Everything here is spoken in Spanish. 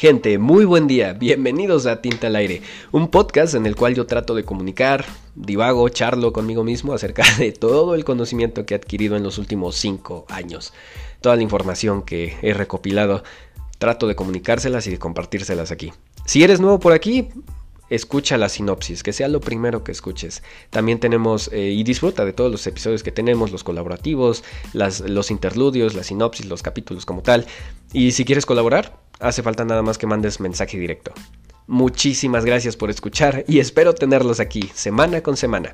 Gente, muy buen día, bienvenidos a Tinta al Aire, un podcast en el cual yo trato de comunicar, divago, charlo conmigo mismo acerca de todo el conocimiento que he adquirido en los últimos cinco años. Toda la información que he recopilado, trato de comunicárselas y de compartírselas aquí. Si eres nuevo por aquí, escucha la sinopsis, que sea lo primero que escuches. También tenemos eh, y disfruta de todos los episodios que tenemos, los colaborativos, los interludios, la sinopsis, los capítulos como tal. Y si quieres colaborar, hace falta nada más que mandes mensaje directo. Muchísimas gracias por escuchar y espero tenerlos aquí semana con semana.